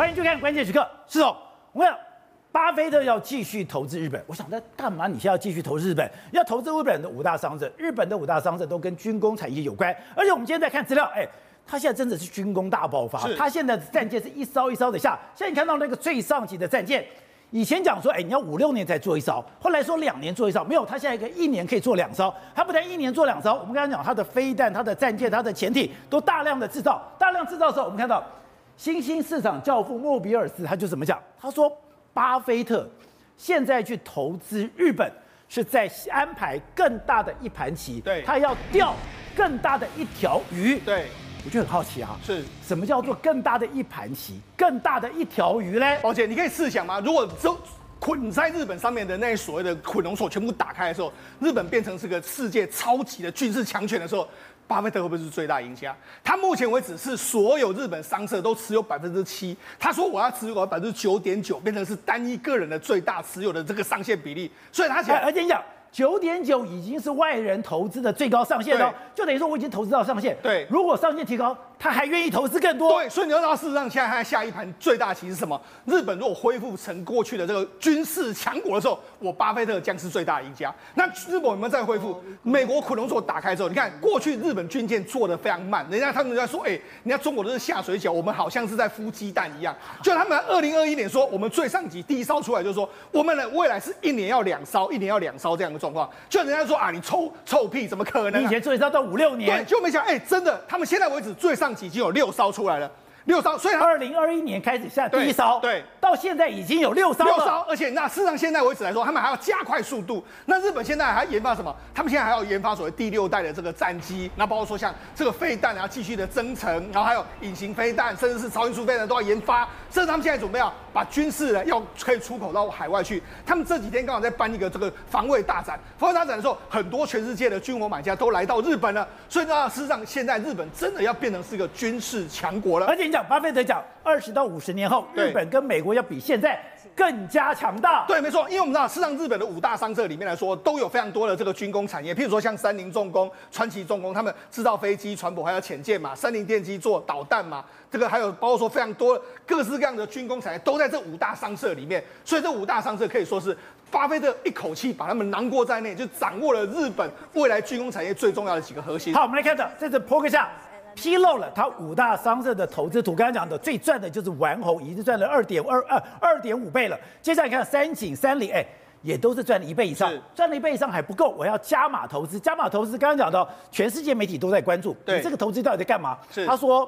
欢迎收看《关键时刻》，施总，我想巴菲特要继续投资日本。我想在干嘛？你现在要继续投资日本？要投资日本的五大商社，日本的五大商社都跟军工产业有关。而且我们今天在看资料，哎，他现在真的是军工大爆发。他现在的战舰是一艘一艘的下。现在你看到那个最上级的战舰，以前讲说，哎，你要五六年才做一艘，后来说两年做一艘，没有，他现在一个一年可以做两艘。他不但一年做两艘，我们刚才讲他的飞弹、他的战舰、他的潜艇都大量的制造，大量制造的时候，我们看到。新兴市场教父莫比尔斯他就怎么讲？他说，巴菲特现在去投资日本，是在安排更大的一盘棋。对，他要钓更大的一条鱼。对，我就很好奇啊，是什么叫做更大的一盘棋，更大的一条鱼嘞？宝姐，你可以试想吗？如果就捆在日本上面的那些所谓的捆龙锁全部打开的时候，日本变成是个世界超级的军事强权的时候。巴菲特会不会是最大赢家？他目前为止是所有日本商社都持有百分之七，他说我要持有百分之九点九，变成是单一个人的最大持有的这个上限比例，所以他想，而且你讲九点九已经是外人投资的最高上限了，就等于说我已经投资到上限。对，如果上限提高。他还愿意投资更多，对，所以你要知道，事实上现在他下一盘最大棋是什么？日本如果恢复成过去的这个军事强国的时候，我巴菲特将是最大赢家。那日本有没有再恢复？美国捆龙锁打开之后，你看过去日本军舰做的非常慢，人家他们在说，哎，人家中国都是下水饺，我们好像是在孵鸡蛋一样。就他们二零二一年说，我们最上级第一艘出来就是说，我们的未来是一年要两艘，一年要两艘这样的状况。就人家说啊，你臭臭屁，怎么可能、啊？你以前最一艘到五六年，对，就没想，哎，真的，他们现在为止最上。已经有六艘出来了。六艘，所以二零二一年开始下第一艘，对，到现在已经有六艘了。六艘，而且那事实上现在为止来说，他们还要加快速度。那日本现在还要研发什么？他们现在还要研发所谓第六代的这个战机，那包括说像这个飞弹，然后继续的增程，然后还有隐形飞弹，甚至是超音速飞弹都要研发。甚至他们现在准备要把军事呢要可以出口到海外去。他们这几天刚好在办一个这个防卫大展，防卫大展的时候，很多全世界的军火买家都来到日本了。所以呢，事实上现在日本真的要变成是一个军事强国了。而且你讲巴菲特讲。二十到五十年后，日本跟美国要比现在更加强大。对，没错，因为我们知道，事实上日本的五大商社里面来说，都有非常多的这个军工产业。譬如说，像三菱重工、川崎重工，他们制造飞机、船舶还有潜舰嘛；三菱电机做导弹嘛。这个还有包括说非常多各式各样的军工产业都在这五大商社里面。所以这五大商社可以说是巴菲特一口气把他们囊括在内，就掌握了日本未来军工产业最重要的几个核心。好，我们来看到这是波克夏。披露了他五大商社的投资图，刚刚讲的最赚的就是丸红，已经赚了二点二二二点五倍了。接下来看三井、三菱，哎，也都是赚了一倍以上，赚了一倍以上还不够，我要加码投资。加码投资，刚刚讲到，全世界媒体都在关注，对，你这个投资到底在干嘛？是，他说，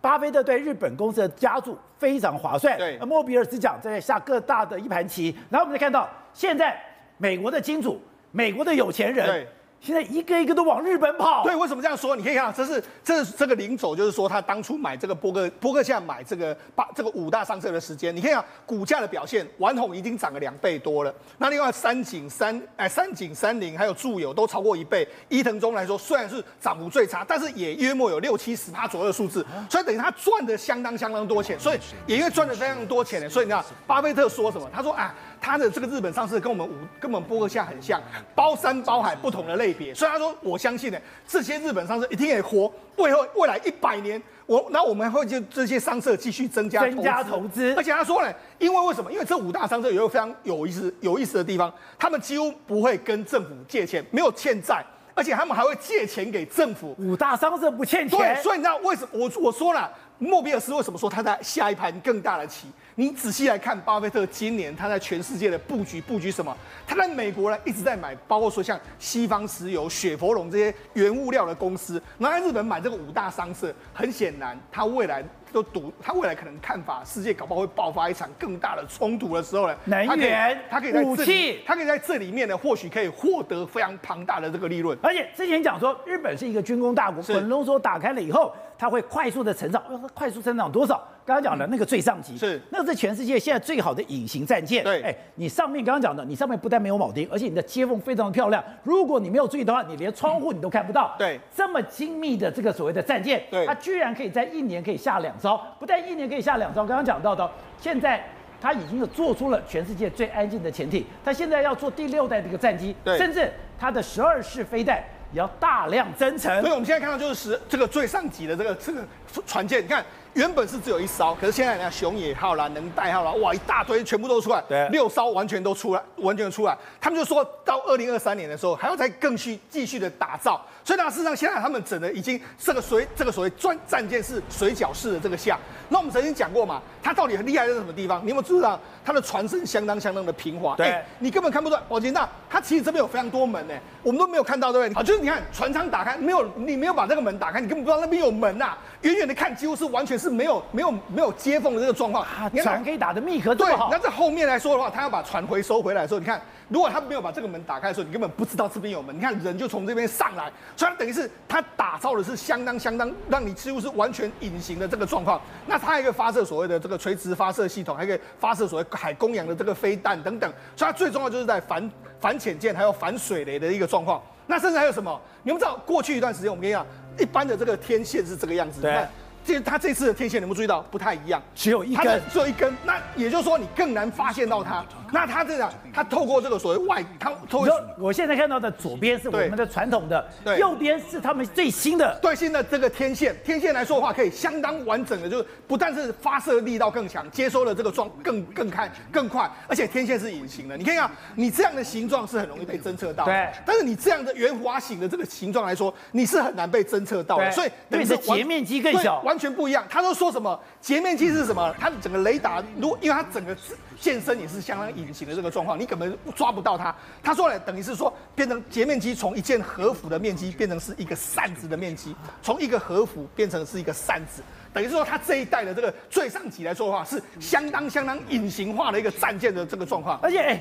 巴菲特对日本公司的加注非常划算。对，莫比尔斯讲在下各大的一盘棋，然后我们再看到，现在美国的金主，美国的有钱人。现在一个一个都往日本跑，对，为什么这样说？你可以看，这是这是这个领走，就是说他当初买这个波克波克夏买这个八这个五大商社的时间，你可以看股价的表现，丸红已经涨了两倍多了。那另外三井三哎三井三菱还有住友都超过一倍。伊藤忠来说，虽然是涨幅最差，但是也约莫有六七十趴左右的数字，所以等于他赚的相当相当多钱，所以也因为赚的非常多钱，所以你看巴菲特说什么？他说啊。他的这个日本上市跟我们五跟我们波克夏很像，包山包海不同的类别，所以他说我相信呢，这些日本上市一定也活，未后未来一百年，我那我们会就这些商社继续增加增加投资，而且他说呢，因为为什么？因为这五大商社有一个非常有意思有意思的地方，他们几乎不会跟政府借钱，没有欠债，而且他们还会借钱给政府。五大商社不欠钱，对，所以你知道为什么？我我说了，莫比尔斯为什么说他在下一盘更大的棋？你仔细来看，巴菲特今年他在全世界的布局，布局什么？他在美国呢一直在买，包括说像西方石油、雪佛龙这些原物料的公司，然后在日本买这个五大商社。很显然，他未来都赌，他未来可能看法，世界搞不好会爆发一场更大的冲突的时候呢，能源、他可以，武器，他可以在这里面呢，或许可以获得非常庞大的这个利润。而且之前讲说，日本是一个军工大国，捆龙锁打开了以后，它会快速的成长，快速成长多少？刚刚讲的那个最上级是，那个是全世界现在最好的隐形战舰。对，哎，你上面刚刚讲的，你上面不但没有铆钉，而且你的接缝非常的漂亮。如果你没有注意的话，你连窗户你都看不到。对，这么精密的这个所谓的战舰，对，它居然可以在一年可以下两艘，不但一年可以下两艘，刚刚讲到的，现在它已经是做出了全世界最安静的潜艇，它现在要做第六代这个战机，对，甚至它的十二式飞弹。也要大量增程。所以我们现在看到就是十这个最上级的这个这个船舰，你看。原本是只有一艘，可是现在你看熊野号啦、能代号啦，哇，一大堆全部都出来，对，六艘完全都出来，完全出来。他们就说到二零二三年的时候，还要再更续继续的打造。所以呢，事实上现在他们整的已经这个水这个所谓钻战舰是水饺式的这个下。那我们曾经讲过嘛，它到底很厉害在什么地方？你有没有注意到它的船身相当相当的平滑？对、欸，你根本看不出来。宝杰那它其实这边有非常多门呢、欸，我们都没有看到，对不对？啊，就是你看船舱打开，没有你没有把这个门打开，你根本不知道那边有门呐、啊。远远的看，几乎是完全是没有没有。没有接缝的这个状况，啊，船可以打的密合。对，那在后面来说的话，他要把船回收回来的时候，你看，如果他没有把这个门打开的时候，你根本不知道这边有门。你看人就从这边上来，所以等于是它打造的是相当相当让你几乎是完全隐形的这个状况。那它还可以发射所谓的这个垂直发射系统，还可以发射所谓海公洋的这个飞弹等等。所以它最重要就是在反 反潜舰还有反水雷的一个状况。那甚至还有什么？你们知道过去一段时间我们跟你讲，一般的这个天线是这个样子。对。这它这次的天线，你们注意到不太一样？只有一根，只有一根。那也就是说，你更难发现到它。那它这样，它透过这个所谓外，它透过。我现在看到的左边是我们的传统的，对，右边是他们最新的。最新的这个天线，天线来说的话，可以相当完整的，就是不但是发射力道更强，接收的这个状更更看更快，而且天线是隐形的。你看一下，你这样的形状是很容易被侦测到。对。但是你这样的圆滑形的这个形状来说，你是很难被侦测到的。所以等于是截面积更小，完全不一样。他都说什么？截面积是什么？它的整个雷达，如果因为它整个舰身也是相当隐形的这个状况，你根本抓不到它。他说呢，等于是说变成截面积从一件和服的面积变成是一个扇子的面积，从一个和服变成是一个扇子，等于是说它这一代的这个最上级来说的话，是相当相当隐形化的一个战舰的这个状况，而且哎。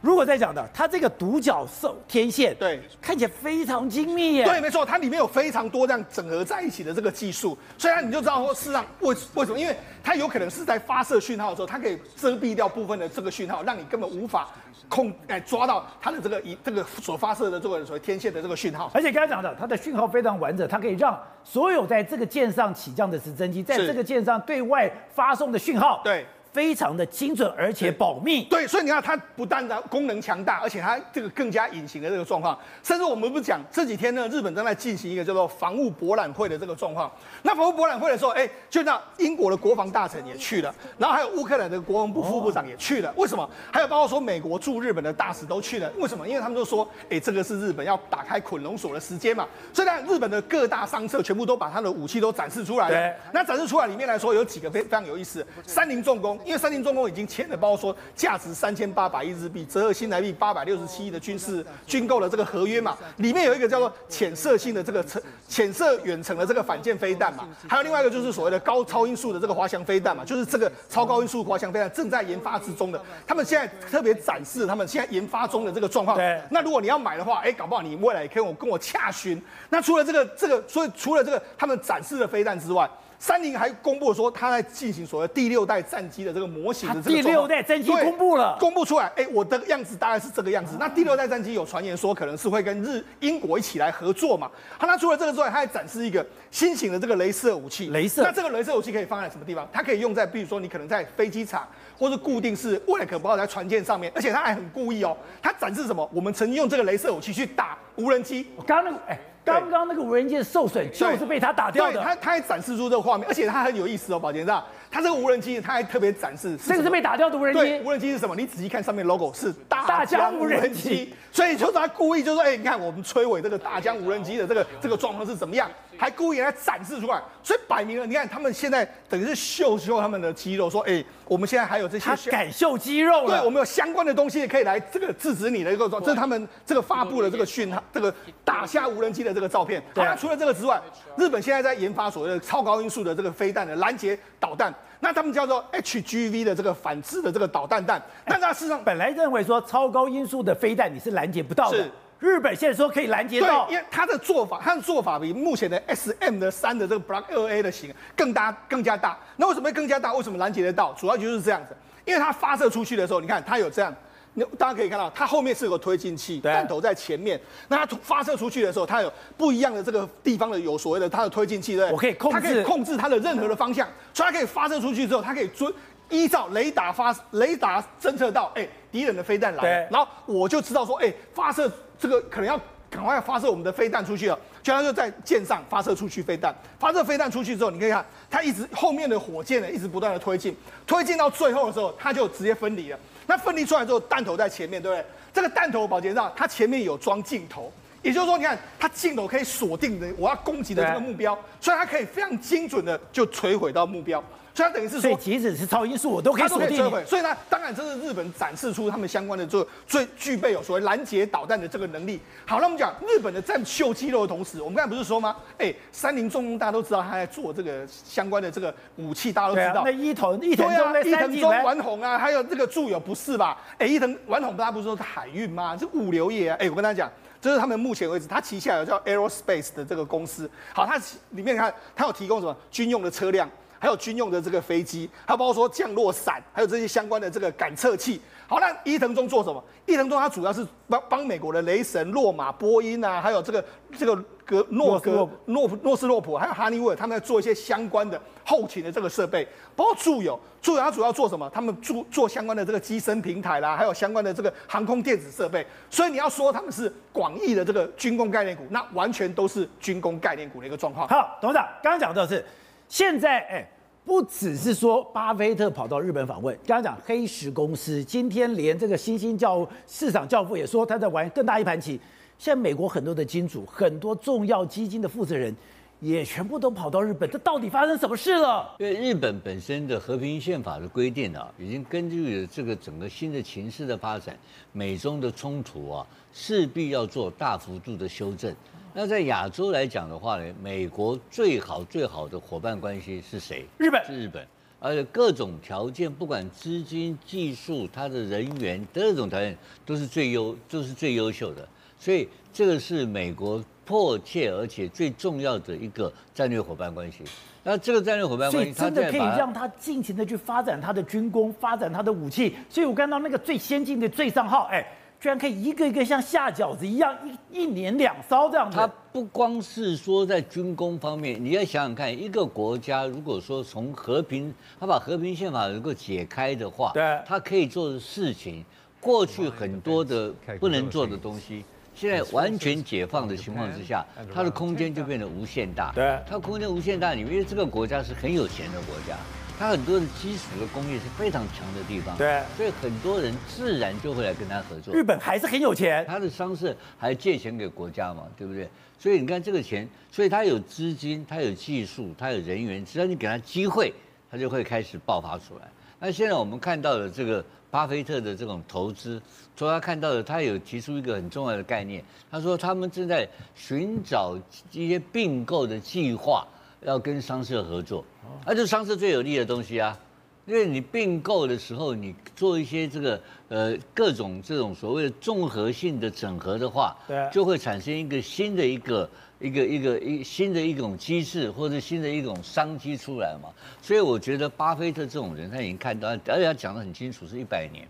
如果在讲的，它这个独角兽天线，对，看起来非常精密耶。对，没错，它里面有非常多这样整合在一起的这个技术，所以它你就知道说，事实上为为什么？因为它有可能是在发射讯号的时候，它可以遮蔽掉部分的这个讯号，让你根本无法控哎抓到它的这个一这个所发射的这个所谓天线的这个讯号。而且刚才讲的，它的讯号非常完整，它可以让所有在这个舰上起降的直升机，在这个舰上对外发送的讯号，对。非常的精准，而且保密。对，所以你看，它不但的功能强大，而且它这个更加隐形的这个状况。甚至我们不讲这几天呢，日本正在进行一个叫做防务博览会的这个状况。那防务博览会的时候，哎，就那英国的国防大臣也去了，然后还有乌克兰的国防部副部长也去了。为什么？还有包括说美国驻日本的大使都去了。为什么？因为他们都说，哎，这个是日本要打开捆龙锁的时间嘛。所以呢，日本的各大商社全部都把他的武器都展示出来了。那展示出来里面来说，有几个非非常有意思。三菱重工，因为三菱重工已经签了，包括说价值三千八百亿日币，折合新台币八百六十七亿的军事军购的这个合约嘛，里面有一个叫做潜射性的这个潜潜射远程的这个反舰飞弹嘛，还有另外一个就是所谓的高超音速的这个滑翔飞弹嘛，就是这个超高音速滑翔飞弹正在研发之中的，他们现在特别展示他们现在研发中的这个状况。对，那如果你要买的话，哎，搞不好你未来也可以我跟我洽询。那除了这个这个，所以除了这个他们展示的飞弹之外。三菱还公布说，他在进行所谓第六代战机的这个模型的这个第六代战机公布了，公布出来，哎，我的样子大概是这个样子。那第六代战机有传言说，可能是会跟日英国一起来合作嘛？它，那除了这个之外，他还展示一个新型的这个镭射武器。雷射，那这个镭射武器可以放在什么地方？它可以用在，比如说你可能在飞机场，或是固定式，未来可不好在船舰上面。而且他还很故意哦，他展示什么？我们曾经用这个镭射武器去打无人机。我刚刚那个，哎。刚刚那个无人机受损，就是被他打掉的。对，他他还展示出这个画面，而且他很有意思哦，宝杰长，他这个无人机他还特别展示，这个是被打掉的无人机。无人机是什么？你仔细看上面 logo 是大疆无人机，所以就是他故意就说，哎，你看我们摧毁这个大疆无人机的这个这个状况是怎么样？还故意来展示出来，所以摆明了，你看他们现在等于是秀秀他们的肌肉，说，哎，我们现在还有这些，他敢秀肌肉了，对，我们有相关的东西可以来这个制止你的一个状，这是他们这个发布的这个讯号，这个打下无人机的这个照片。对，那除了这个之外，日本现在在研发所谓的超高音速的这个飞弹的拦截导弹，那他们叫做 HGV 的这个反制的这个导弹弹。但他事实上本来认为说超高音速的飞弹你是拦截不到的。是。日本现在说可以拦截到，对，因为它的做法，它的做法比目前的 S M 的三的这个 Block 二 A 的型更大，更加大。那为什么会更加大？为什么拦截得到？主要就是这样子，因为它发射出去的时候，你看它有这样，你大家可以看到，它后面是有个推进器，弹头在前面。那它发射出去的时候，它有不一样的这个地方的有所谓的它的推进器，对不对？我可以控制，它可以控制它的任何的方向，所以它可以发射出去之后，它可以遵依照雷达发雷达侦测到，哎，敌人的飞弹来了，然后我就知道说，哎，发射。这个可能要赶快发射我们的飞弹出去了。就他就在舰上发射出去飞弹，发射飞弹出去之后，你可以看它一直后面的火箭呢一直不断的推进，推进到最后的时候，它就直接分离了。那分离出来之后，弹头在前面，对不对？这个弹头保洁上，它前面有装镜头，也就是说，你看它镜头可以锁定的我要攻击的这个目标，所以它可以非常精准的就摧毁到目标。所以它等于是说，所以即使是超音速，我都可以锁定。所以呢，当然这是日本展示出他们相关的这最具备有所谓拦截导弹的这个能力。好，那我们讲日本的在秀肌肉的同时，我们刚才不是说吗？哎，三菱重工大家都知道他在做这个相关的这个武器，大家都知道。那伊藤伊藤忠、伊藤忠、丸红啊，还有这个住友不是吧？哎，伊藤丸红大家不是说是海运吗？是物流业啊。哎，我跟大家讲，这是他们目前为止他旗下有叫 Aerospace 的这个公司。好，它里面看它有提供什么军用的车辆。还有军用的这个飞机，还包括说降落伞，还有这些相关的这个感测器。好，那伊藤忠做什么？伊藤忠他主要是帮帮美国的雷神、洛马、波音啊，还有这个这个格诺格诺诺斯洛普，还有哈尼威尔，他们在做一些相关的后勤的这个设备。包括住友，住友他主要做什么？他们做做相关的这个机身平台啦，还有相关的这个航空电子设备。所以你要说他们是广义的这个军工概念股，那完全都是军工概念股的一个状况。好，董事长刚刚讲到的是。现在哎，不只是说巴菲特跑到日本访问，刚刚讲黑石公司，今天连这个新兴教市场教父也说他在玩更大一盘棋。现在美国很多的金主，很多重要基金的负责人，也全部都跑到日本，这到底发生什么事了？因为日本本身的和平宪法的规定啊，已经根据了这个整个新的情势的发展，美中的冲突啊，势必要做大幅度的修正。那在亚洲来讲的话呢，美国最好最好的伙伴关系是谁？日本是日本，而且各种条件，不管资金、技术、它的人员，各种条件都是最优，都是最优秀的。所以这个是美国迫切而且最重要的一个战略伙伴关系。那这个战略伙伴关系，所以真的可以让他尽情的去发展他的军工，发展他的武器。所以我看到那个最先进的最上号，哎。居然可以一个一个像下饺子一样，一一年两艘这样子。它不光是说在军工方面，你要想想看，一个国家如果说从和平，他把和平宪法能够解开的话，对，他可以做的事情，过去很多的不能做的东西，现在完全解放的情况之下，它的空间就变得无限大。对，它空间无限大，因为这个国家是很有钱的国家。它很多的基础的工业是非常强的地方，对，所以很多人自然就会来跟他合作。日本还是很有钱，他的商社还借钱给国家嘛，对不对？所以你看这个钱，所以他有资金，他有技术，他有人员，只要你给他机会，他就会开始爆发出来。那现在我们看到的这个巴菲特的这种投资，说他看到的，他有提出一个很重要的概念，他说他们正在寻找一些并购的计划。要跟商社合作，那就是商社最有利的东西啊，因为你并购的时候，你做一些这个呃各种这种所谓的综合性的整合的话，对，就会产生一个新的一个一个一个一新的一种机制或者新的一种商机出来嘛。所以我觉得巴菲特这种人他已经看到，而且他讲得很清楚，是一百年，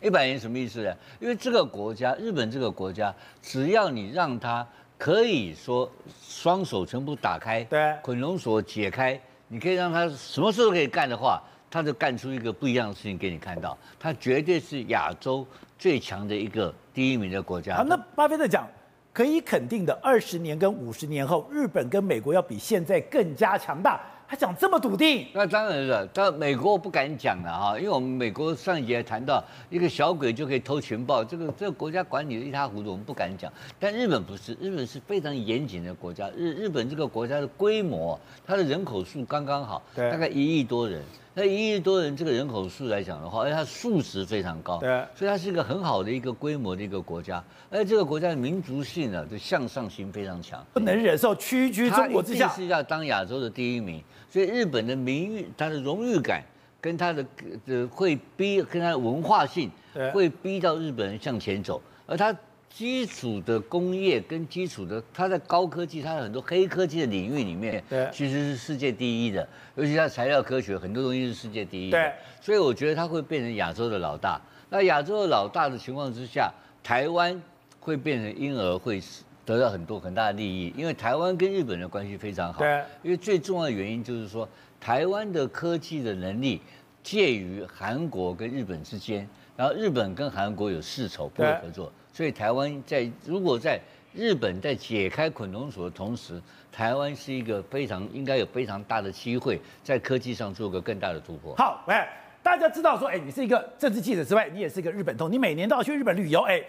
一百年什么意思呢？因为这个国家，日本这个国家，只要你让他。可以说双手全部打开，对，捆龙锁解开，你可以让他什么事都可以干的话，他就干出一个不一样的事情给你看到。他绝对是亚洲最强的一个第一名的国家。好，那巴菲特讲，可以肯定的，二十年跟五十年后，日本跟美国要比现在更加强大。他讲这么笃定，那当然了。但美国不敢讲了哈，因为我们美国上一节还谈到一个小鬼就可以偷情报，这个这个国家管理的一塌糊涂，我们不敢讲。但日本不是，日本是非常严谨的国家。日日本这个国家的规模，它的人口数刚刚好，大概一亿多人。那一亿多人这个人口数来讲的话，而且它数值非常高，对，所以它是一个很好的一个规模的一个国家。而且这个国家的民族性呢，就向上心非常强，不能忍受屈居中国之下，是要当亚洲的第一名。所以日本的名誉、它的荣誉感，跟它的呃会逼，跟它的文化性，会逼到日本人向前走。而它基础的工业跟基础的，它在高科技，它的很多黑科技的领域里面，其实是世界第一的。尤其它材料科学，很多东西是世界第一的。对，所以我觉得它会变成亚洲的老大。那亚洲的老大的情况之下，台湾会变成婴儿会。得到很多很大的利益，因为台湾跟日本的关系非常好。对，因为最重要的原因就是说，台湾的科技的能力介于韩国跟日本之间，然后日本跟韩国有世仇不会合作，所以台湾在如果在日本在解开捆龙锁的同时，台湾是一个非常应该有非常大的机会，在科技上做个更大的突破。好，喂，大家知道说，哎，你是一个政治记者之外，你也是一个日本通，你每年都要去日本旅游，哎。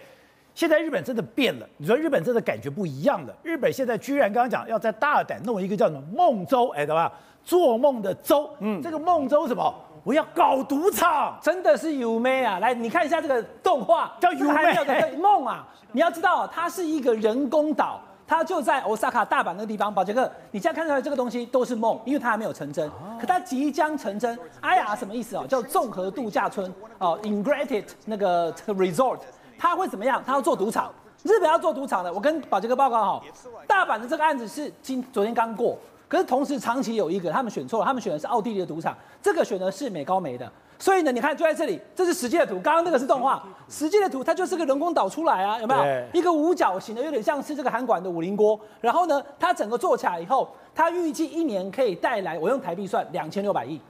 现在日本真的变了，你说日本真的感觉不一样了。日本现在居然刚刚讲要在大胆弄一个叫什么梦州，哎，对吧？做梦的州，嗯，这个梦州什么？我要搞赌场，真的是梦啊！来，你看一下这个动画，叫梦梦啊！你要知道，它是一个人工岛，它就在 Osaka 大阪那个地方。宝杰克，你现在看出来这个东西都是梦，因为它还没有成真，可它即将成真。IR 什么意思啊？叫综合度假村哦，Integrated 那个 Resort。它会怎么样？它要做赌场，日本要做赌场的。我跟宝杰哥报告哈，大阪的这个案子是今昨天刚过，可是同时长期有一个，他们选错了，他们选的是奥地利的赌场，这个选的是美高梅的。所以呢，你看就在这里，这是实际的图，刚刚那个是动画，实际的图它就是个人工岛出来啊，有没有？一个五角形的，有点像是这个韩馆的五菱锅。然后呢，它整个做起来以后，它预计一年可以带来，我用台币算两千六百亿，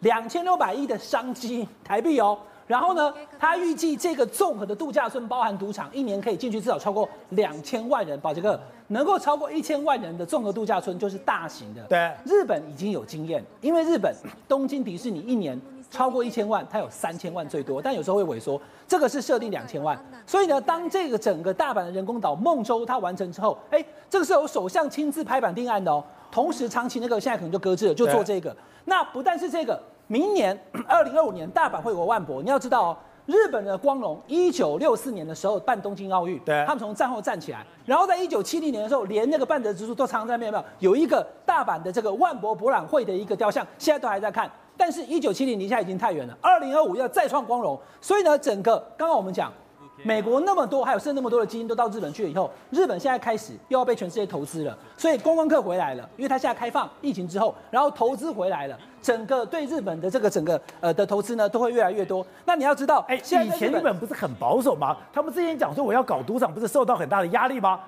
两千六百亿的商机台币哦。然后呢，他预计这个综合的度假村包含赌场，一年可以进去至少超过两千万人。宝杰哥，能够超过一千万人的综合度假村就是大型的。对，日本已经有经验，因为日本东京迪士尼一年超过一千万，它有三千万最多，但有时候会萎缩。这个是设定两千万，所以呢，当这个整个大阪的人工岛梦州它完成之后，哎，这个是由首相亲自拍板定案的哦。同时，长期那个现在可能就搁置了，就做这个。那不但是这个。明年 二零二五年大阪会有个万博，你要知道哦，日本的光荣一九六四年的时候办东京奥运，对，他们从战后站起来，然后在一九七零年的时候，连那个半泽直树都常常在那边有没有？有一个大阪的这个万博博览会的一个雕像，现在都还在看。但是，一九七零离现在已经太远了，二零二五要再创光荣，所以呢，整个刚刚我们讲。美国那么多，还有剩那么多的基金都到日本去了以后，日本现在开始又要被全世界投资了，所以观光客回来了，因为它现在开放疫情之后，然后投资回来了，整个对日本的这个整个呃的投资呢都会越来越多。那你要知道，哎，以前日本不是很保守吗？他们之前讲说我要搞赌场，不是受到很大的压力吗？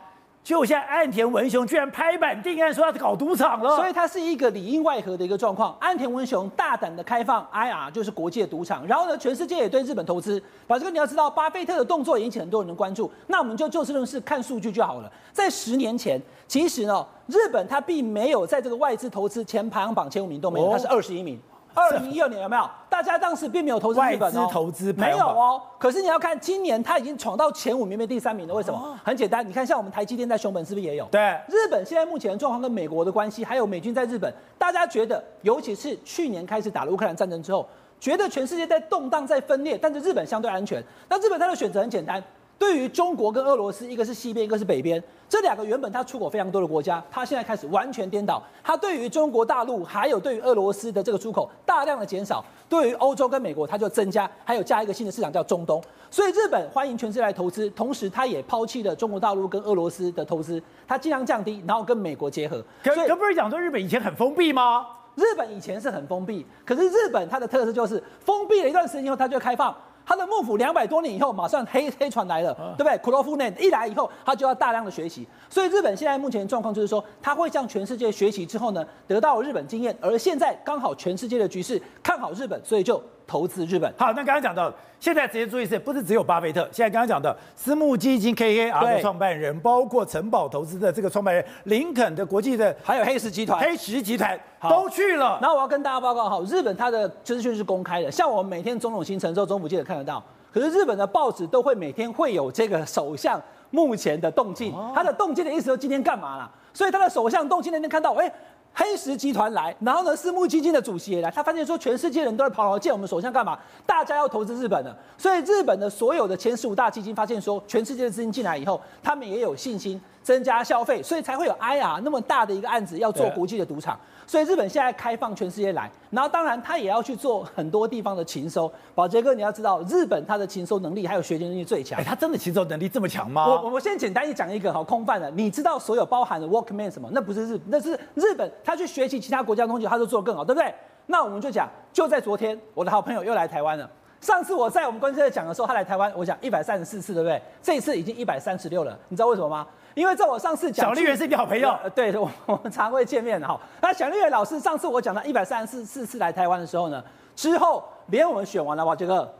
就现在，岸田文雄居然拍板定案说要搞赌场了，所以它是一个里应外合的一个状况。岸田文雄大胆的开放 IR，就是国际的赌场，然后呢，全世界也对日本投资。把这个你要知道，巴菲特的动作引起很多人的关注。那我们就就事论事，看数据就好了。在十年前，其实呢，日本它并没有在这个外资投资前排行榜前五名都没有，它是二十一名。二零一二年有没有？大家当时并没有投资日本哦，投资没有哦。可是你要看今年，它已经闯到前五名，没第三名了。为什么？很简单，你看像我们台积电在熊本是不是也有？对。日本现在目前的状况跟美国的关系，还有美军在日本，大家觉得，尤其是去年开始打了乌克兰战争之后，觉得全世界在动荡、在分裂，但是日本相对安全。那日本它的选择很简单。对于中国跟俄罗斯，一个是西边，一个是北边，这两个原本它出口非常多的国家，它现在开始完全颠倒。它对于中国大陆还有对于俄罗斯的这个出口大量的减少，对于欧洲跟美国它就增加，还有加一个新的市场叫中东。所以日本欢迎全世界来投资，同时它也抛弃了中国大陆跟俄罗斯的投资，它尽量降低，然后跟美国结合。可可不是讲说日本以前很封闭吗？日本以前是很封闭，可是日本它的特色就是封闭了一段时间以后，它就开放。他的幕府两百多年以后，马上黑黑船来了，对不对？苦罗夫内一来以后，他就要大量的学习。所以日本现在目前的状况就是说，他会向全世界学习之后呢，得到日本经验。而现在刚好全世界的局势看好日本，所以就。投资日本。好，那刚刚讲到，现在直接注意是，不是只有巴菲特？现在刚刚讲的私募基金 KKR 的创办人，包括城堡投资的这个创办人，林肯的国际的，还有黑石集团，黑石集团都去了。然后我要跟大家报告哈，日本它的资讯是公开的，像我们每天总统行程之后，总府记者看得到。可是日本的报纸都会每天会有这个首相目前的动静，他的动静的意思说今天干嘛了？所以他的首相动静那天看到，哎。黑石集团来，然后呢，私募基金的主席也来，他发现说，全世界人都在跑来见我们首相干嘛？大家要投资日本的，所以日本的所有的前十五大基金发现说，全世界的资金进来以后，他们也有信心。增加消费，所以才会有 IR 那么大的一个案子要做国际的赌场。所以日本现在开放全世界来，然后当然他也要去做很多地方的情搜。宝杰哥，你要知道，日本他的情搜能力还有学习能力最强。哎，他真的情搜能力这么强吗？我我先简单一讲一个好空泛的，你知道所有包含的 Walkman 什么？那不是日，那是日本他去学习其他国家的东西，他都做得更好，对不对？那我们就讲，就在昨天，我的好朋友又来台湾了。上次我在我们关系在讲的时候，他来台湾，我讲一百三十四次，对不对？这一次已经一百三十六了，你知道为什么吗？因为在我上次讲，小笠原是你好朋友，呃、对，我我们常会见面的哈。那小笠原老师上次我讲到一百三十四次来台湾的时候呢，之后连我们选完了哇，这个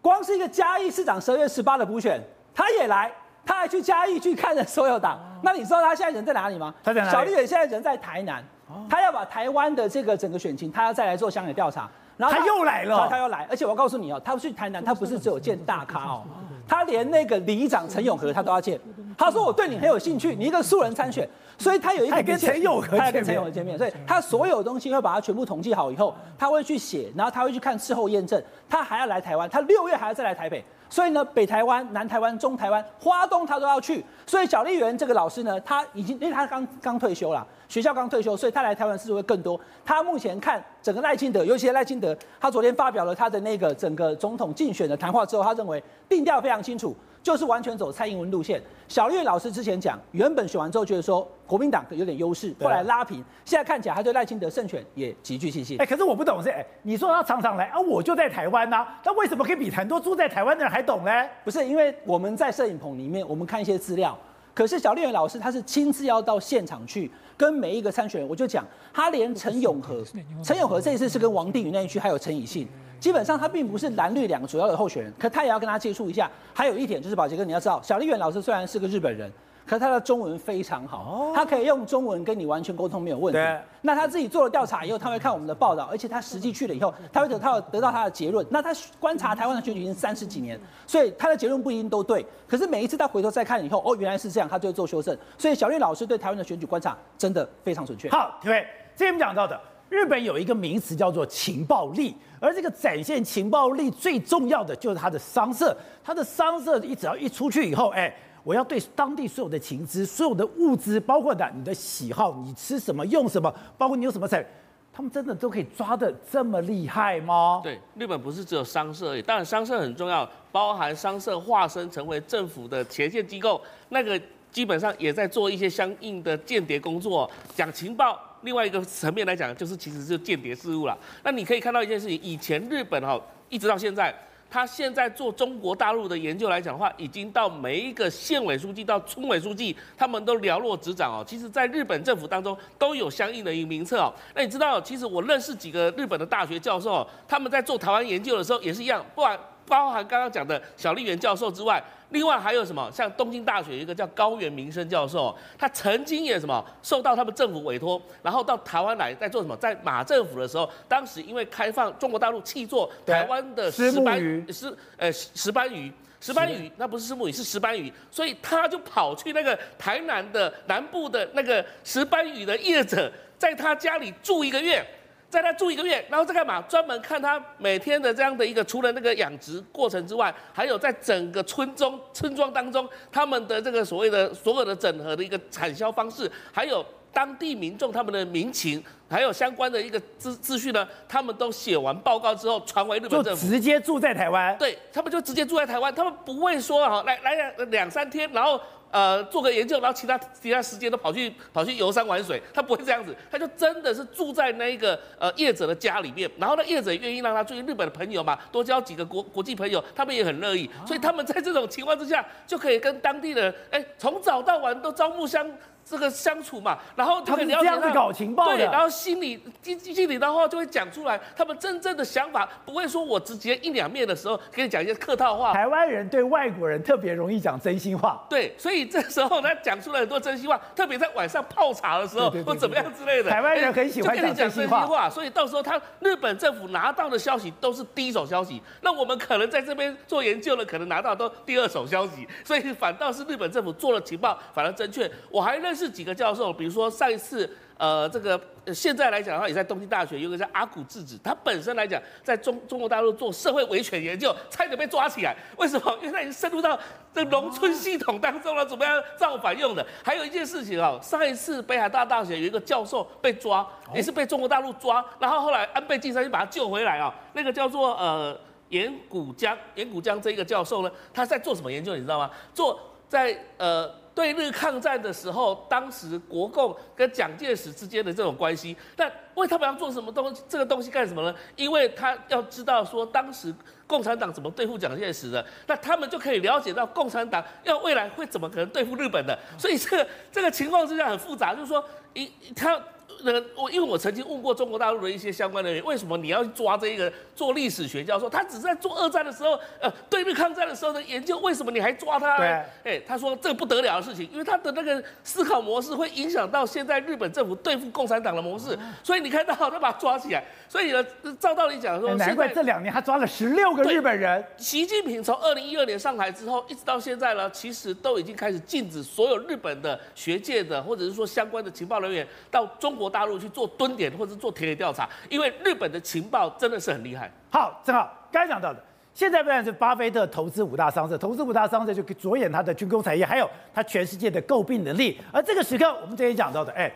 光是一个嘉义市长十二月十八的补选，他也来，他还去嘉义去看了所有党。那你知道他现在人在哪里吗？他在哪里？小笠原现在人在台南，他要把台湾的这个整个选情，他要再来做乡野调查。然后他，他又来了，他，他又来，而且我告诉你哦，他去台南，他不是只有见大咖哦，他连那个里长陈永和他都要见。他说我对你很有兴趣，你一个素人参选，所以他有一个跟陈永和，他跟陈永和见面，所以他所有东西会把它全部统计好以后，他会去写，然后他会去看事后验证，他还要来台湾，他六月还要再来台北。所以呢，北台湾、南台湾、中台湾、花东，他都要去。所以小笠原这个老师呢，他已经因为他刚刚退休了，学校刚退休，所以他来台湾次数会更多。他目前看整个赖清德，尤其赖清德，他昨天发表了他的那个整个总统竞选的谈话之后，他认为定调非常清楚。就是完全走蔡英文路线。小绿老师之前讲，原本选完之后觉得说国民党有点优势，后来拉平，现在看起来他对赖清德胜选也极具信心。哎，可是我不懂是，哎，你说他常常来啊，我就在台湾呐，那为什么可以比很多住在台湾的人还懂呢？不是，因为我们在摄影棚里面，我们看一些资料，可是小丽媛老师他是亲自要到现场去跟每一个参选人，我就讲，他连陈永和，陈永和这一次是跟王定宇那一区，还有陈以信。基本上他并不是蓝绿两个主要的候选人，可他也要跟他接触一下。还有一点就是宝杰哥，你要知道，小丽媛老师虽然是个日本人，可是他的中文非常好，他可以用中文跟你完全沟通没有问题。那他自己做了调查以后，他会看我们的报道，而且他实际去了以后，他会得到得到他的结论。那他观察台湾的选举已经三十几年，所以他的结论不一定都对。可是每一次他回头再看以后，哦，原来是这样，他就会做修正。所以小绿老师对台湾的选举观察真的非常准确。好，各位，这边讲到的。日本有一个名词叫做情报力，而这个展现情报力最重要的就是它的商社，它的商社一只要一出去以后，哎，我要对当地所有的情资、所有的物资，包括的你的喜好，你吃什么用什么，包括你有什么财，他们真的都可以抓得这么厉害吗？对，日本不是只有商社而已，当然商社很重要，包含商社化身成为政府的前线机构，那个基本上也在做一些相应的间谍工作，讲情报。另外一个层面来讲，就是其实是间谍事务了。那你可以看到一件事情，以前日本哈一直到现在，他现在做中国大陆的研究来讲的话，已经到每一个县委书记到村委书记，他们都寥落指掌哦。其实，在日本政府当中都有相应的一个名册哦。那你知道，其实我认识几个日本的大学教授，他们在做台湾研究的时候也是一样，不管包含刚刚讲的小笠原教授之外。另外还有什么？像东京大学一个叫高原明生教授，他曾经也什么受到他们政府委托，然后到台湾来在做什么？在马政府的时候，当时因为开放中国大陆契作台湾的石斑鱼，石呃石斑鱼，石斑鱼那不是石目鱼是石斑鱼，所以他就跑去那个台南的南部的那个石斑鱼的业者，在他家里住一个月。在那住一个月，然后再干嘛？专门看他每天的这样的一个，除了那个养殖过程之外，还有在整个村中村庄当中，他们的这个所谓的所有的整合的一个产销方式，还有当地民众他们的民情，还有相关的一个资资讯呢，他们都写完报告之后传回日本政府，直接住在台湾。对，他们就直接住在台湾，他们不会说哈，来来两两三天，然后。呃，做个研究，然后其他其他时间都跑去跑去游山玩水，他不会这样子，他就真的是住在那一个呃业者的家里面，然后呢业者也愿意让他作为日本的朋友嘛，多交几个国国际朋友，他们也很乐意，所以他们在这种情况之下，就可以跟当地的人，哎，从早到晚都朝暮相。这个相处嘛，然后他，们这样子搞情报的，对，然后心里经经理的话就会讲出来，他们真正的想法不会说我直接一两面的时候给你讲一些客套话。台湾人对外国人特别容易讲真心话，对，所以这时候他讲出来很多真心话，特别在晚上泡茶的时候或怎么样之类的。台湾人很喜欢讲真心话，就跟你讲真心话，所以到时候他日本政府拿到的消息都是第一手消息，那我们可能在这边做研究的，可能拿到都第二手消息，所以反倒是日本政府做了情报反而正确。我还认识几个教授。比如说上一次，呃，这个现在来讲的话，也在东京大学有个叫阿古智子，他本身来讲，在中中国大陆做社会维权研究，差点被抓起来。为什么？因为他已经深入到这农村系统当中了，怎么样造反用的？还有一件事情啊，上一次北海道大学有一个教授被抓，也是被中国大陆抓，然后后来安倍晋三就把他救回来啊。那个叫做呃岩谷江，岩谷江这一个教授呢，他在做什么研究？你知道吗？做在呃。对日抗战的时候，当时国共跟蒋介石之间的这种关系，那为他们要做什么东西？这个东西干什么呢？因为他要知道说当时共产党怎么对付蒋介石的，那他们就可以了解到共产党要未来会怎么可能对付日本的。所以这个这个情况之下很复杂，就是说一他。那个我因为我曾经问过中国大陆的一些相关人员，为什么你要抓这一个做历史学教授？他只是在做二战的时候，呃，对面抗战的时候的研究，为什么你还抓他？对，哎，他说这个不得了的事情，因为他的那个思考模式会影响到现在日本政府对付共产党的模式，所以你看到他把他抓起来，所以呢，照道理讲说，难怪这两年他抓了十六个日本人。习近平从二零一二年上台之后，一直到现在呢，其实都已经开始禁止所有日本的学界的或者是说相关的情报人员到中国大陆去做蹲点或者做田野调查，因为日本的情报真的是很厉害。好，正好刚讲到的，现在不然是巴菲特投资五大商社，投资五大商社就着眼他的军工产业，还有他全世界的诟病能力。而这个时刻，我们今天讲到的，哎，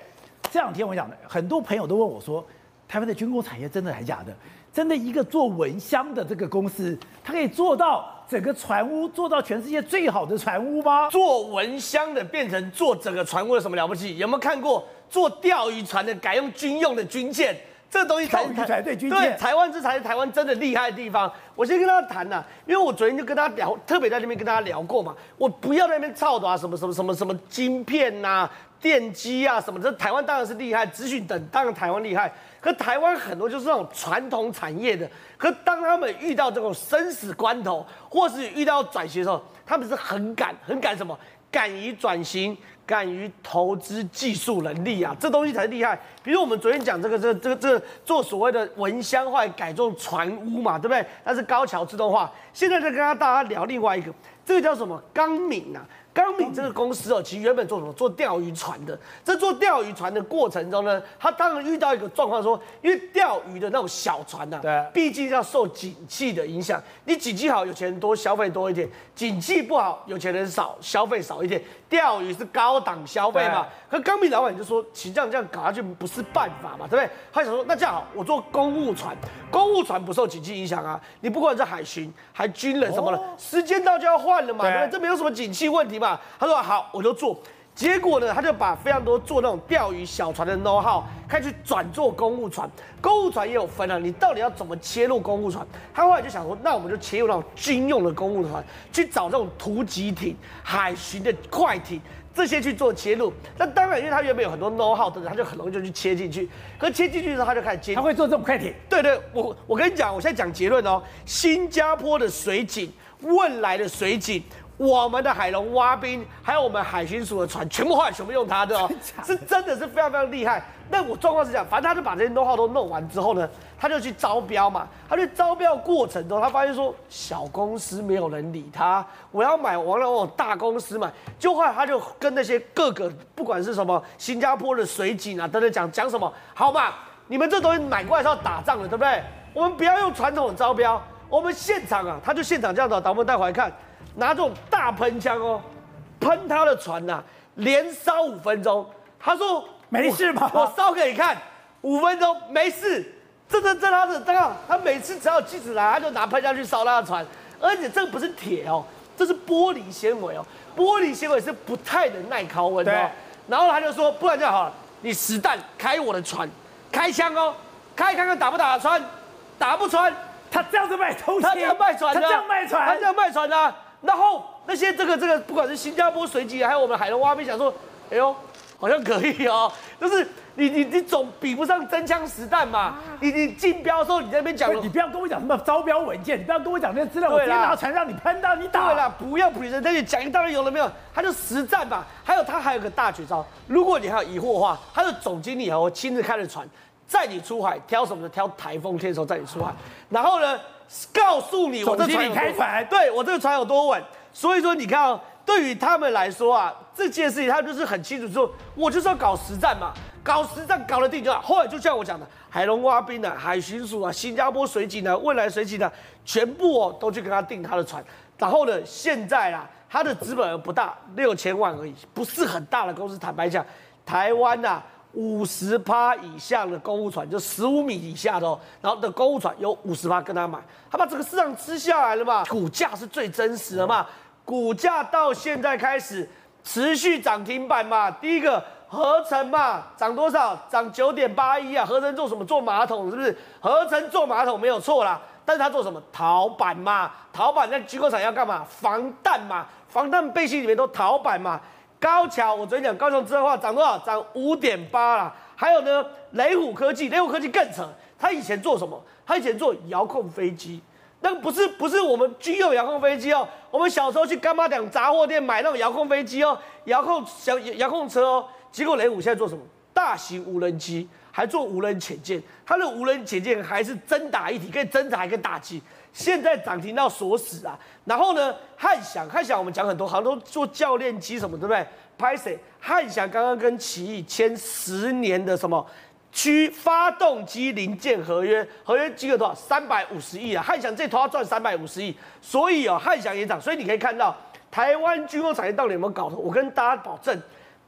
这两天我讲的，很多朋友都问我说，台湾的军工产业真的还假的？真的一个做蚊香的这个公司，它可以做到整个船坞做到全世界最好的船坞吗？做蚊香的变成做整个船坞有什么了不起？有没有看过做钓鱼船的改用军用的军舰？这个东西才对军舰，对台湾这才是台湾真的厉害的地方。我先跟大家谈呐、啊，因为我昨天就跟他聊，特别在那边跟大家聊过嘛。我不要在那边操的啊，什么什么什么什么晶片呐、啊、电机啊什么，这台湾当然是厉害，资讯等当然台湾厉害。可台湾很多就是那种传统产业的，可当他们遇到这种生死关头，或是遇到转型的时候，他们是很敢、很敢什么，敢于转型，敢于投资技术能力啊，这东西才厉害。比如我们昨天讲这个、这个、这个、这个做所谓的蚊香化改造船坞嘛，对不对？那是高桥自动化。现在再跟大家聊另外一个，这个叫什么？钢敏啊。钢敏这个公司哦，其实原本做什么？做钓鱼船的。在做钓鱼船的过程中呢，他当然遇到一个状况，说因为钓鱼的那种小船呐、啊，对，毕竟要受景气的影响。你景气好，有钱人多消费多一点；景气不好，有钱人少消费少一点。钓鱼是高档消费嘛？可钢笔老板就说，其实这样这样搞下去不是办法嘛，对不对？他想说，那这样好，我做公务船，公务船不受景气影响啊。你不管是海巡、还军人什么的，时间到就要换了嘛，对不对？这没有什么景气问题嘛。他说好，我就做。结果呢，他就把非常多做那种钓鱼小船的 know how 开始转做公务船。公务船也有分啊，你到底要怎么切入公务船？他后来就想说，那我们就切入那种军用的公务船，去找这种突击艇、海巡的快艇这些去做切入。那当然，因为他原本有很多 know how 的人，他就很容易就去切进去。可切进去之后，他就开始接。他会做这种快艇？对对，我我跟你讲，我现在讲结论哦。新加坡的水警、汶来的水警。我们的海龙挖兵，还有我们海巡署的船，全部后来全部用他 的哦，是真的是非常非常厉害。那我状况是这样，反正他就把这些 know-how 都弄完之后呢，他就去招标嘛。他去招标过程中，他发现说小公司没有人理他，我要买完了哦，大公司买。就后来他就跟那些各个不管是什么新加坡的水警啊等等讲讲什么，好嘛，你们这东西买过来是要打仗的，对不对？我们不要用传统的招标，我们现场啊，他就现场这样子，导播带回来看。拿这种大喷枪哦，喷他的船呐、啊，连烧五分钟。他说没事吧？我烧给你看，五分钟没事。这这这他是这样，他每次只要有记者来，他就拿喷枪去烧他的船。而且这个不是铁哦，这是玻璃纤维哦，玻璃纤维是不太能耐高温的。对。然后他就说，不然就好了，你实弹开我的船，开枪哦，开看看打不打得穿，打不穿，他这样子卖东西，他这样卖船的，他这样卖船，他这样卖船的。然后那些这个这个，不管是新加坡水警，还有我们海龙蛙兵，想说，哎呦，好像可以哦。就是你你你总比不上真枪实弹嘛。你你竞标的时候，你在那边讲，你不要跟我讲什么招标文件，你不要跟我讲那些资料，我直接拿船让你喷到你打。对了，不要普林那里讲一大堆有了没有？他就实战吧。还有他还有个大绝招，如果你还有疑惑的话，他的总经理哦亲自开着船载你出海，挑什么的？挑台风天的时候载你出海，然后呢？告诉你，我这船开船，对我这个船有多稳。所以说，你看哦，对于他们来说啊，这件事情他就是很清楚说，我就是要搞实战嘛，搞实战搞得定就好。后来就像我讲的，海龙蛙兵啊、海巡署啊、新加坡水警啊、未来水警啊，全部哦都去跟他订他的船。然后呢，现在啦，他的资本额不大，六千万而已，不是很大的公司。坦白讲，台湾呐。五十趴以下的公务船，就十五米以下的哦，然后的公务船有五十趴跟他买，他把这个市场吃下来了嘛？股价是最真实的嘛？股价到现在开始持续涨停板嘛？第一个合成嘛，涨多少？涨九点八一啊！合成做什么？做马桶是不是？合成做马桶没有错啦，但是他做什么？陶板嘛，陶板在军工厂要干嘛？防弹嘛，防弹背心里面都陶板嘛。高桥，我昨天讲高雄之后话涨多少？涨五点八啦。还有呢，雷虎科技，雷虎科技更扯，他以前做什么？他以前做遥控飞机，那个不是不是我们军用遥控飞机哦，我们小时候去柑仔店杂货店买那种遥控飞机哦，遥控小遥控车哦。结果雷虎现在做什么？大型无人机，还做无人潜舰，它的无人潜舰还是真打一体，可以侦察，还可以打击。现在涨停到锁死啊！然后呢，汉翔，汉翔我们讲很多，好像都做教练机什么，对不对？拍谁？汉翔刚刚跟奇异签十年的什么？区发动机零件合约，合约金额多少？三百五十亿啊！汉翔这头要赚三百五十亿，所以哦，汉翔也涨。所以你可以看到，台湾军工产业到底有没有搞头？我跟大家保证，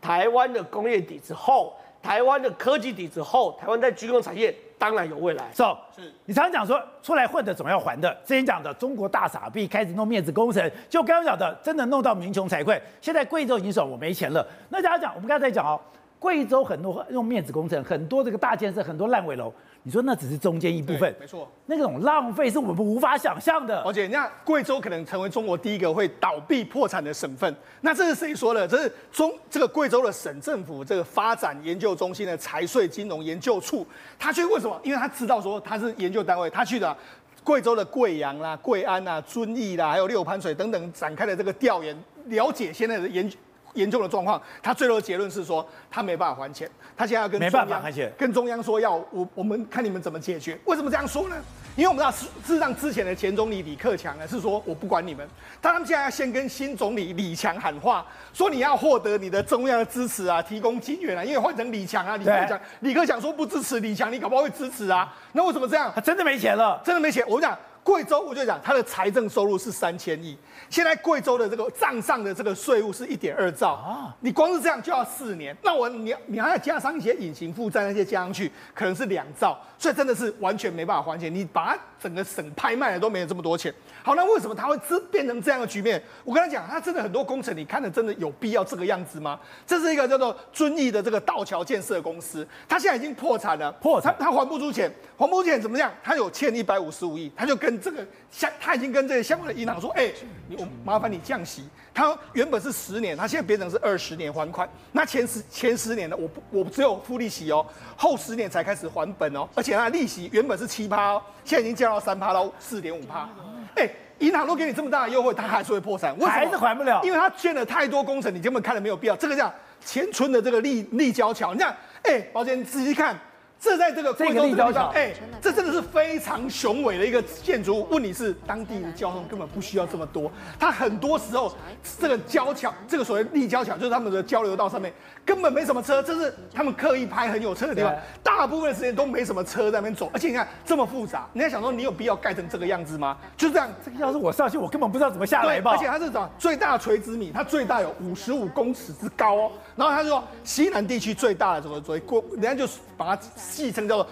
台湾的工业底子厚，台湾的科技底子厚，台湾在军工产业当然有未来。是，是你常常讲说，出来混的总要还的。之前讲的中国大傻逼开始弄面子工程，就刚刚讲的，真的弄到民穷财困。现在贵州已经说我没钱了。那大家讲，我们刚才讲哦。贵州很多用面子工程，很多这个大建设，很多烂尾楼。你说那只是中间一部分，没错，那种浪费是我们无法想象的。而且，那贵州可能成为中国第一个会倒闭破产的省份。那这是谁说的？这是中这个贵州的省政府这个发展研究中心的财税金融研究处。他去为什么？因为他知道说他是研究单位，他去的贵州的贵阳啦、贵安啦、遵义啦，还有六盘水等等展开的这个调研，了解现在的研究。严重的状况，他最后的结论是说他没办法还钱，他现在要跟中央跟中央说要我我们看你们怎么解决。为什么这样说呢？因为我们知道事实上之前的前总理李克强呢是说我不管你们，但他们现在要先跟新总理李强喊话，说你要获得你的中央的支持啊，提供金援啊，因为换成李强啊，李克强李克强说不支持李强，你搞不好会支持啊。那为什么这样？他真的没钱了，真的没钱。我跟你讲。贵州，我就讲它的财政收入是三千亿，现在贵州的这个账上的这个税务是一点二兆啊，你光是这样就要四年，那我你你还要加上一些隐形负债那些加上去，可能是两兆，所以真的是完全没办法还钱，你把它整个省拍卖了都没有这么多钱。好，那为什么它会变变成这样的局面？我跟他讲，他真的很多工程，你看的真的有必要这个样子吗？这是一个叫做遵义的这个道桥建设公司，他现在已经破产了，破产，他还不出钱，还不出钱怎么样？他有欠一百五十五亿，他就跟这个相。他已经跟这个相关的银行说：“哎、欸，你我麻烦你降息。他原本是十年，他现在变成是二十年还款。那前十前十年的我不我只有付利息哦，后十年才开始还本哦。而且他的利息原本是七趴哦，现在已经降到三趴到四点五趴。哎，银行都给你这么大的优惠，他还是会破产，为什么？还是还不了？因为他欠了太多工程，你根本看了没有必要。这个叫前村的这个立立交桥，你看，哎，宝姐，你仔细看。”这在这个贵州立交桥，哎，这真的是非常雄伟的一个建筑物。问题是当地的交通根本不需要这么多，它很多时候这个交桥，这个所谓立交桥，就是他们的交流道上面根本没什么车，这是他们刻意拍很有车的地方，大部分的时间都没什么车在那边走。而且你看这么复杂，你在想说你有必要盖成这个样子吗？就这样，这个要是我上去，我根本不知道怎么下来吧。而且它是什么？最大垂直米，它最大有五十五公尺之高哦。然后他就说西南地区最大的什么？所谓过，人家就把它。戏称叫做，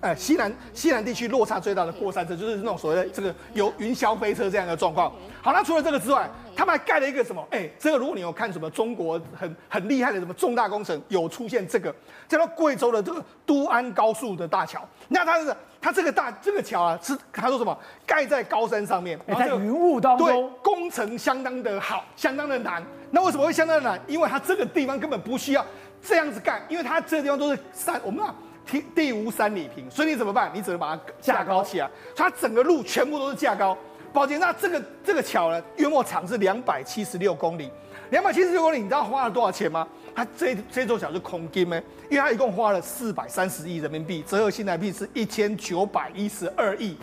哎，西南西南地区落差最大的过山车，就是那种所谓的这个有云霄飞车这样的状况。好，那除了这个之外，他们还盖了一个什么？哎，这个如果你有看什么中国很很厉害的什么重大工程，有出现这个叫做贵州的这个都安高速的大桥。那它是它这个大这个桥啊，是他说什么？盖在高山上面，在云雾当中，对，工程相当的好，相当的难。那为什么会相当的难？因为它这个地方根本不需要。这样子干，因为它这个地方都是山，我们啊地地无三里平，所以你怎么办？你只能把它架高起来。它整个路全部都是架高。宝杰，那这个这个桥呢，约莫长是两百七十六公里，两百七十六公里，你知道花了多少钱吗？它这这座桥是空金呢，因为它一共花了四百三十亿人民币，折合新台币是一千九百一十二亿，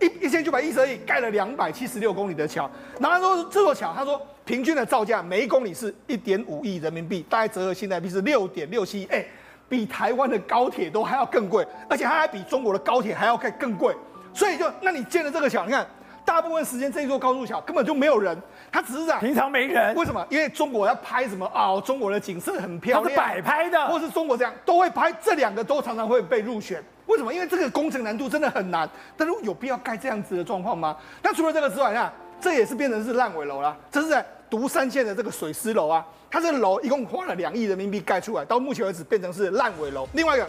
一一千九百一十二亿盖了两百七十六公里的桥。然后说这座桥，他说。平均的造价每一公里是一点五亿人民币，大概折合新台币是六点六七亿，哎，比台湾的高铁都还要更贵，而且它还比中国的高铁还要盖更贵。所以就，那你建了这个桥，你看，大部分时间这一座高速桥根本就没有人，它只是啊。平常没人，为什么？因为中国要拍什么啊、哦？中国的景色很漂亮，它是摆拍的，或是中国这样都会拍，这两个都常常会被入选。为什么？因为这个工程难度真的很难。但是有必要盖这样子的状况吗？那除了这个之外，你看，这也是变成是烂尾楼了，这是在。独山县的这个水师楼啊，它这个楼一共花了两亿人民币盖出来，到目前为止变成是烂尾楼。另外一个，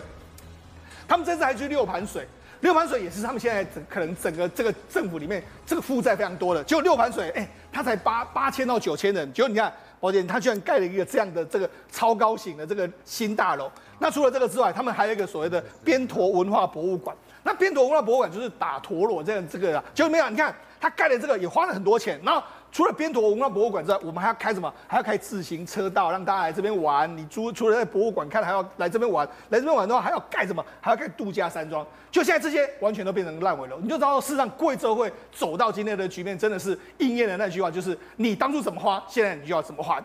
他们这次还去六盘水，六盘水也是他们现在整可能整个这个政府里面这个负债非常多的。就六盘水，哎，他才八八千到九千人，结果你看宝杰，他居然盖了一个这样的这个超高型的这个新大楼。那除了这个之外，他们还有一个所谓的边陀文化博物馆。那边陀文化博物馆就是打陀螺这样这个啊，就没有你看他盖的这个也花了很多钱。然后除了边陀文化博物馆之外，我们还要开什么？还要开自行车道，让大家来这边玩。你除除了在博物馆看，还要来这边玩。来这边玩的话，还要盖什么？还要盖度假山庄。就现在这些完全都变成烂尾楼，你就知道事实上贵州会走到今天的局面，真的是应验了那句话，就是你当初怎么花，现在你就要怎么花。